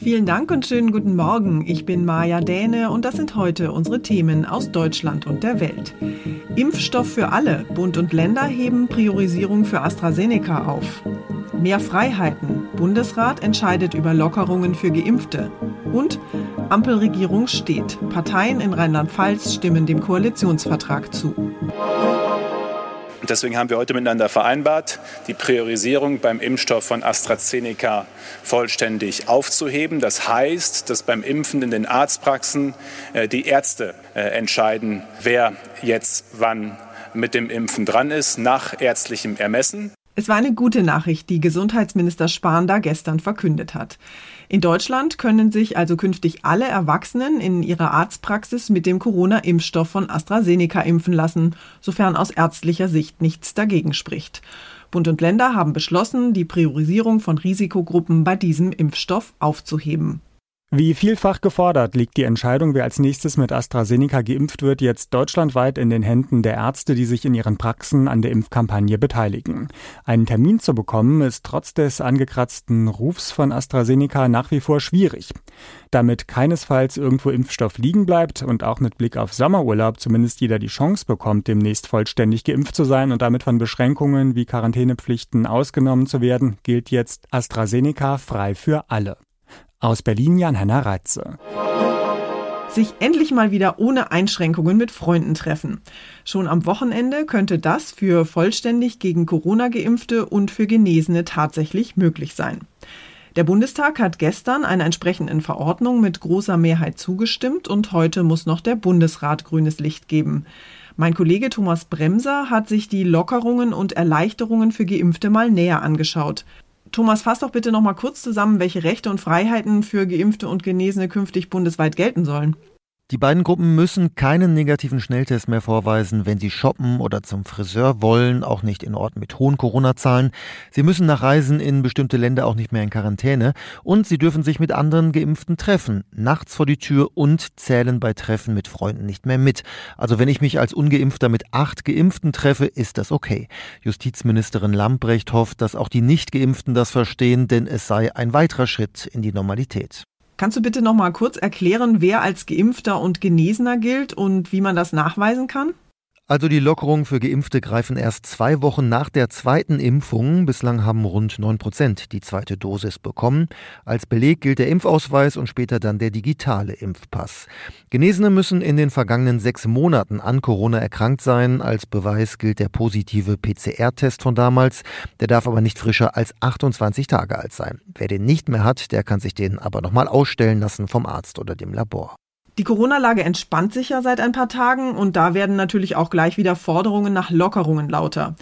Vielen Dank und schönen guten Morgen. Ich bin Maja Däne und das sind heute unsere Themen aus Deutschland und der Welt. Impfstoff für alle. Bund und Länder heben Priorisierung für AstraZeneca auf. Mehr Freiheiten. Bundesrat entscheidet über Lockerungen für Geimpfte. Und Ampelregierung steht. Parteien in Rheinland-Pfalz stimmen dem Koalitionsvertrag zu. Deswegen haben wir heute miteinander vereinbart, die Priorisierung beim Impfstoff von AstraZeneca vollständig aufzuheben. Das heißt, dass beim Impfen in den Arztpraxen äh, die Ärzte äh, entscheiden, wer jetzt wann mit dem Impfen dran ist, nach ärztlichem Ermessen. Es war eine gute Nachricht, die Gesundheitsminister Spahn da gestern verkündet hat. In Deutschland können sich also künftig alle Erwachsenen in ihrer Arztpraxis mit dem Corona-Impfstoff von AstraZeneca impfen lassen, sofern aus ärztlicher Sicht nichts dagegen spricht. Bund und Länder haben beschlossen, die Priorisierung von Risikogruppen bei diesem Impfstoff aufzuheben. Wie vielfach gefordert, liegt die Entscheidung, wer als nächstes mit AstraZeneca geimpft wird, jetzt deutschlandweit in den Händen der Ärzte, die sich in ihren Praxen an der Impfkampagne beteiligen. Einen Termin zu bekommen, ist trotz des angekratzten Rufs von AstraZeneca nach wie vor schwierig. Damit keinesfalls irgendwo Impfstoff liegen bleibt und auch mit Blick auf Sommerurlaub zumindest jeder die Chance bekommt, demnächst vollständig geimpft zu sein und damit von Beschränkungen wie Quarantänepflichten ausgenommen zu werden, gilt jetzt AstraZeneca frei für alle. Aus Berlin Jan-Henner Reitze. Sich endlich mal wieder ohne Einschränkungen mit Freunden treffen. Schon am Wochenende könnte das für vollständig gegen Corona geimpfte und für Genesene tatsächlich möglich sein. Der Bundestag hat gestern einer entsprechenden Verordnung mit großer Mehrheit zugestimmt und heute muss noch der Bundesrat grünes Licht geben. Mein Kollege Thomas Bremser hat sich die Lockerungen und Erleichterungen für Geimpfte mal näher angeschaut. Thomas, fass doch bitte noch mal kurz zusammen, welche Rechte und Freiheiten für Geimpfte und Genesene künftig bundesweit gelten sollen. Die beiden Gruppen müssen keinen negativen Schnelltest mehr vorweisen, wenn sie shoppen oder zum Friseur wollen, auch nicht in Orten mit hohen Corona-Zahlen. Sie müssen nach Reisen in bestimmte Länder auch nicht mehr in Quarantäne und sie dürfen sich mit anderen Geimpften treffen, nachts vor die Tür und zählen bei Treffen mit Freunden nicht mehr mit. Also wenn ich mich als Ungeimpfter mit acht Geimpften treffe, ist das okay. Justizministerin Lambrecht hofft, dass auch die Nicht-Geimpften das verstehen, denn es sei ein weiterer Schritt in die Normalität. Kannst du bitte noch mal kurz erklären, wer als Geimpfter und Genesener gilt und wie man das nachweisen kann? Also die Lockerungen für Geimpfte greifen erst zwei Wochen nach der zweiten Impfung. Bislang haben rund neun Prozent die zweite Dosis bekommen. Als Beleg gilt der Impfausweis und später dann der digitale Impfpass. Genesene müssen in den vergangenen sechs Monaten an Corona erkrankt sein. Als Beweis gilt der positive PCR-Test von damals. Der darf aber nicht frischer als 28 Tage alt sein. Wer den nicht mehr hat, der kann sich den aber nochmal ausstellen lassen vom Arzt oder dem Labor. Die Corona-Lage entspannt sich ja seit ein paar Tagen und da werden natürlich auch gleich wieder Forderungen nach Lockerungen lauter.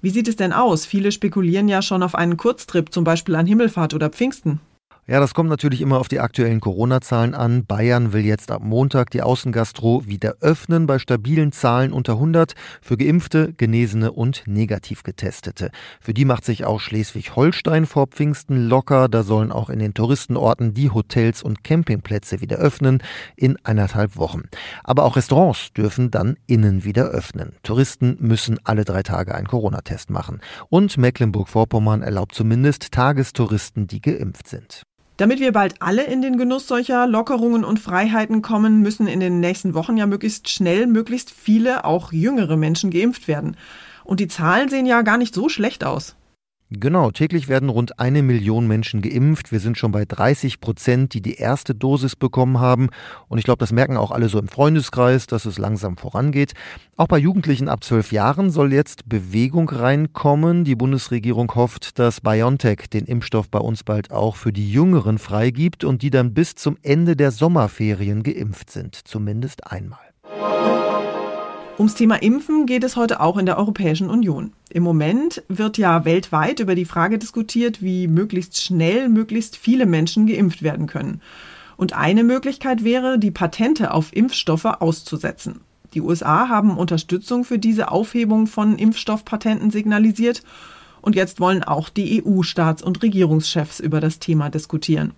Wie sieht es denn aus? Viele spekulieren ja schon auf einen Kurztrip, zum Beispiel an Himmelfahrt oder Pfingsten. Ja, das kommt natürlich immer auf die aktuellen Corona-Zahlen an. Bayern will jetzt ab Montag die Außengastro wieder öffnen bei stabilen Zahlen unter 100 für Geimpfte, Genesene und negativ Getestete. Für die macht sich auch Schleswig-Holstein vor Pfingsten locker. Da sollen auch in den Touristenorten die Hotels und Campingplätze wieder öffnen in eineinhalb Wochen. Aber auch Restaurants dürfen dann innen wieder öffnen. Touristen müssen alle drei Tage einen Corona-Test machen. Und Mecklenburg-Vorpommern erlaubt zumindest Tagestouristen, die geimpft sind. Damit wir bald alle in den Genuss solcher Lockerungen und Freiheiten kommen, müssen in den nächsten Wochen ja möglichst schnell möglichst viele, auch jüngere Menschen geimpft werden. Und die Zahlen sehen ja gar nicht so schlecht aus. Genau, täglich werden rund eine Million Menschen geimpft. Wir sind schon bei 30 Prozent, die die erste Dosis bekommen haben. Und ich glaube, das merken auch alle so im Freundeskreis, dass es langsam vorangeht. Auch bei Jugendlichen ab zwölf Jahren soll jetzt Bewegung reinkommen. Die Bundesregierung hofft, dass BioNTech den Impfstoff bei uns bald auch für die Jüngeren freigibt und die dann bis zum Ende der Sommerferien geimpft sind. Zumindest einmal. Ums Thema Impfen geht es heute auch in der Europäischen Union. Im Moment wird ja weltweit über die Frage diskutiert, wie möglichst schnell möglichst viele Menschen geimpft werden können. Und eine Möglichkeit wäre, die Patente auf Impfstoffe auszusetzen. Die USA haben Unterstützung für diese Aufhebung von Impfstoffpatenten signalisiert und jetzt wollen auch die EU-Staats- und Regierungschefs über das Thema diskutieren.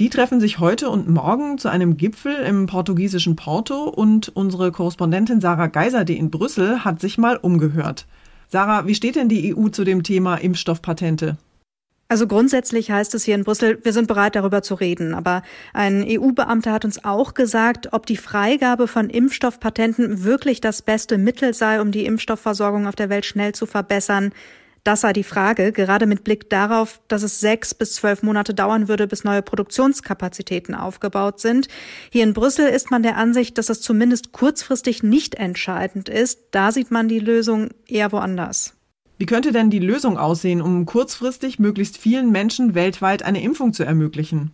Die treffen sich heute und morgen zu einem Gipfel im portugiesischen Porto und unsere Korrespondentin Sarah Geiserde in Brüssel hat sich mal umgehört. Sarah, wie steht denn die EU zu dem Thema Impfstoffpatente? Also grundsätzlich heißt es hier in Brüssel, wir sind bereit darüber zu reden. Aber ein EU-Beamter hat uns auch gesagt, ob die Freigabe von Impfstoffpatenten wirklich das beste Mittel sei, um die Impfstoffversorgung auf der Welt schnell zu verbessern. Das sei die Frage, gerade mit Blick darauf, dass es sechs bis zwölf Monate dauern würde, bis neue Produktionskapazitäten aufgebaut sind. Hier in Brüssel ist man der Ansicht, dass es zumindest kurzfristig nicht entscheidend ist. Da sieht man die Lösung eher woanders. Wie könnte denn die Lösung aussehen, um kurzfristig möglichst vielen Menschen weltweit eine Impfung zu ermöglichen?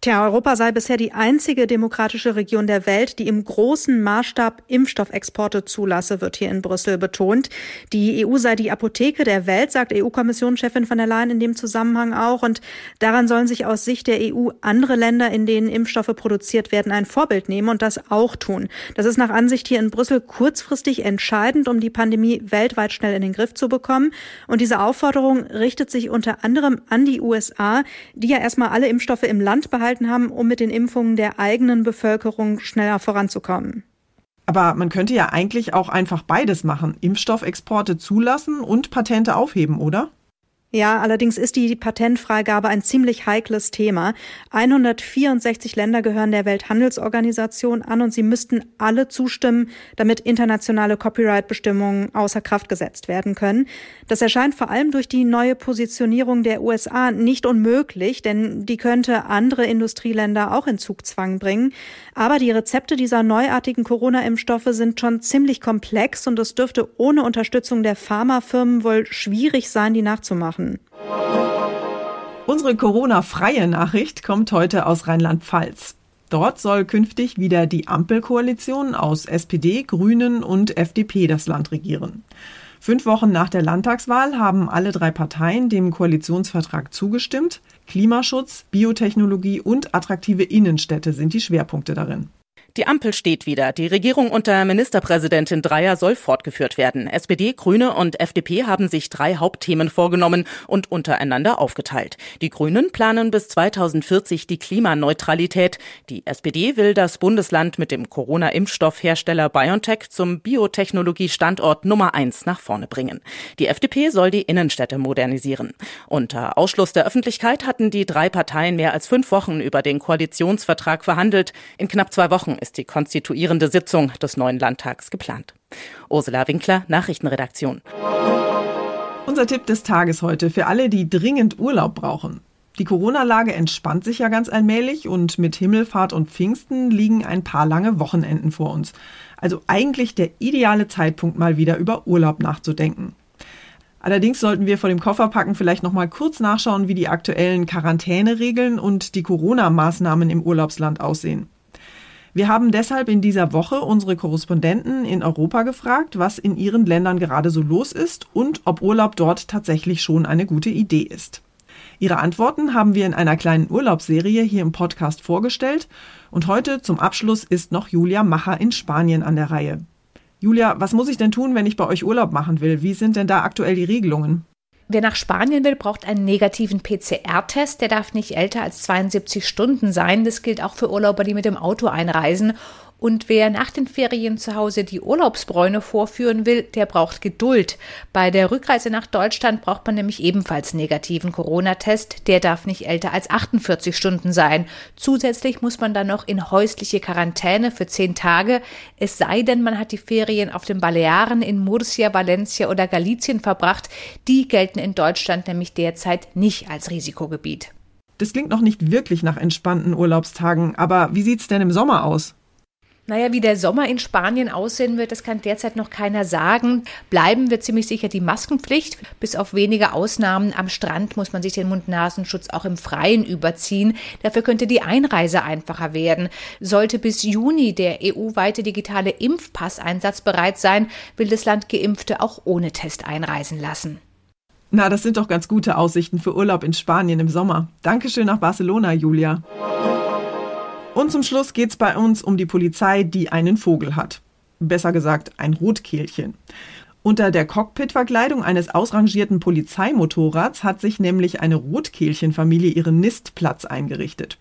Tja, Europa sei bisher die einzige demokratische Region der Welt, die im großen Maßstab Impfstoffexporte zulasse, wird hier in Brüssel betont. Die EU sei die Apotheke der Welt, sagt EU-Kommissionschefin von der Leyen in dem Zusammenhang auch. Und daran sollen sich aus Sicht der EU andere Länder, in denen Impfstoffe produziert werden, ein Vorbild nehmen und das auch tun. Das ist nach Ansicht hier in Brüssel kurzfristig entscheidend, um die Pandemie weltweit schnell in den Griff zu bekommen. Und diese Aufforderung richtet sich unter anderem an die USA, die ja erstmal alle Impfstoffe im Land behalten gehalten haben, um mit den Impfungen der eigenen Bevölkerung schneller voranzukommen. Aber man könnte ja eigentlich auch einfach beides machen. Impfstoffexporte zulassen und Patente aufheben, oder? Ja, allerdings ist die Patentfreigabe ein ziemlich heikles Thema. 164 Länder gehören der Welthandelsorganisation an und sie müssten alle zustimmen, damit internationale Copyright-Bestimmungen außer Kraft gesetzt werden können. Das erscheint vor allem durch die neue Positionierung der USA nicht unmöglich, denn die könnte andere Industrieländer auch in Zugzwang bringen. Aber die Rezepte dieser neuartigen Corona-Impfstoffe sind schon ziemlich komplex und es dürfte ohne Unterstützung der Pharmafirmen wohl schwierig sein, die nachzumachen machen. Unsere Corona-freie Nachricht kommt heute aus Rheinland-Pfalz. Dort soll künftig wieder die Ampelkoalition aus SPD, Grünen und FDP das Land regieren. Fünf Wochen nach der Landtagswahl haben alle drei Parteien dem Koalitionsvertrag zugestimmt. Klimaschutz, Biotechnologie und attraktive Innenstädte sind die Schwerpunkte darin. Die Ampel steht wieder. Die Regierung unter Ministerpräsidentin Dreyer soll fortgeführt werden. SPD, Grüne und FDP haben sich drei Hauptthemen vorgenommen und untereinander aufgeteilt. Die Grünen planen bis 2040 die Klimaneutralität. Die SPD will das Bundesland mit dem Corona-Impfstoffhersteller BioNTech zum Biotechnologie-Standort Nummer eins nach vorne bringen. Die FDP soll die Innenstädte modernisieren. Unter Ausschluss der Öffentlichkeit hatten die drei Parteien mehr als fünf Wochen über den Koalitionsvertrag verhandelt. In knapp zwei Wochen ist ist die konstituierende Sitzung des neuen Landtags geplant. Ursula Winkler, Nachrichtenredaktion. Unser Tipp des Tages heute für alle, die dringend Urlaub brauchen. Die Corona-Lage entspannt sich ja ganz allmählich und mit Himmelfahrt und Pfingsten liegen ein paar lange Wochenenden vor uns. Also eigentlich der ideale Zeitpunkt, mal wieder über Urlaub nachzudenken. Allerdings sollten wir vor dem Kofferpacken vielleicht noch mal kurz nachschauen, wie die aktuellen Quarantäneregeln und die Corona-Maßnahmen im Urlaubsland aussehen. Wir haben deshalb in dieser Woche unsere Korrespondenten in Europa gefragt, was in ihren Ländern gerade so los ist und ob Urlaub dort tatsächlich schon eine gute Idee ist. Ihre Antworten haben wir in einer kleinen Urlaubsserie hier im Podcast vorgestellt und heute zum Abschluss ist noch Julia Macher in Spanien an der Reihe. Julia, was muss ich denn tun, wenn ich bei euch Urlaub machen will? Wie sind denn da aktuell die Regelungen? Wer nach Spanien will, braucht einen negativen PCR-Test. Der darf nicht älter als 72 Stunden sein. Das gilt auch für Urlauber, die mit dem Auto einreisen. Und wer nach den Ferien zu Hause die Urlaubsbräune vorführen will, der braucht Geduld. Bei der Rückreise nach Deutschland braucht man nämlich ebenfalls negativen Corona-Test. Der darf nicht älter als 48 Stunden sein. Zusätzlich muss man dann noch in häusliche Quarantäne für zehn Tage. Es sei denn, man hat die Ferien auf den Balearen in Murcia, Valencia oder Galizien verbracht. Die gelten in Deutschland nämlich derzeit nicht als Risikogebiet. Das klingt noch nicht wirklich nach entspannten Urlaubstagen, aber wie sieht's denn im Sommer aus? Naja, wie der Sommer in Spanien aussehen wird, das kann derzeit noch keiner sagen. Bleiben wird ziemlich sicher die Maskenpflicht. Bis auf wenige Ausnahmen am Strand muss man sich den Mund-Nasenschutz auch im Freien überziehen. Dafür könnte die Einreise einfacher werden. Sollte bis Juni der EU-weite digitale Impfpass einsatzbereit sein, will das Land Geimpfte auch ohne Test einreisen lassen. Na, das sind doch ganz gute Aussichten für Urlaub in Spanien im Sommer. Dankeschön nach Barcelona, Julia. Und zum Schluss geht es bei uns um die Polizei, die einen Vogel hat. Besser gesagt, ein Rotkehlchen. Unter der Cockpitverkleidung eines ausrangierten Polizeimotorrads hat sich nämlich eine Rotkehlchenfamilie ihren Nistplatz eingerichtet.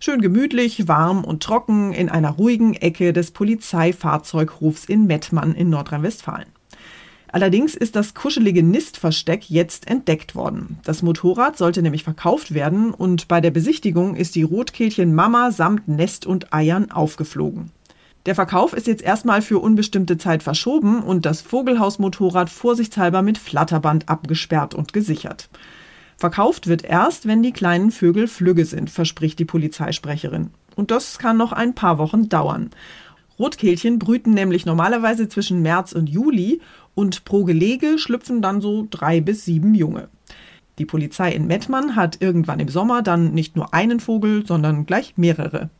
Schön gemütlich, warm und trocken in einer ruhigen Ecke des Polizeifahrzeughofs in Mettmann in Nordrhein-Westfalen. Allerdings ist das kuschelige Nistversteck jetzt entdeckt worden. Das Motorrad sollte nämlich verkauft werden und bei der Besichtigung ist die Rotkehlchen Mama samt Nest und Eiern aufgeflogen. Der Verkauf ist jetzt erstmal für unbestimmte Zeit verschoben und das Vogelhausmotorrad vorsichtshalber mit Flatterband abgesperrt und gesichert. Verkauft wird erst, wenn die kleinen Vögel flügge sind, verspricht die Polizeisprecherin. Und das kann noch ein paar Wochen dauern. Rotkehlchen brüten nämlich normalerweise zwischen März und Juli und pro Gelege schlüpfen dann so drei bis sieben Junge. Die Polizei in Mettmann hat irgendwann im Sommer dann nicht nur einen Vogel, sondern gleich mehrere.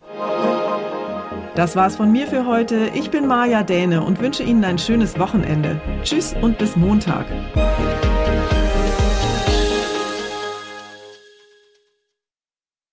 Das war's von mir für heute. Ich bin Maja Däne und wünsche Ihnen ein schönes Wochenende. Tschüss und bis Montag.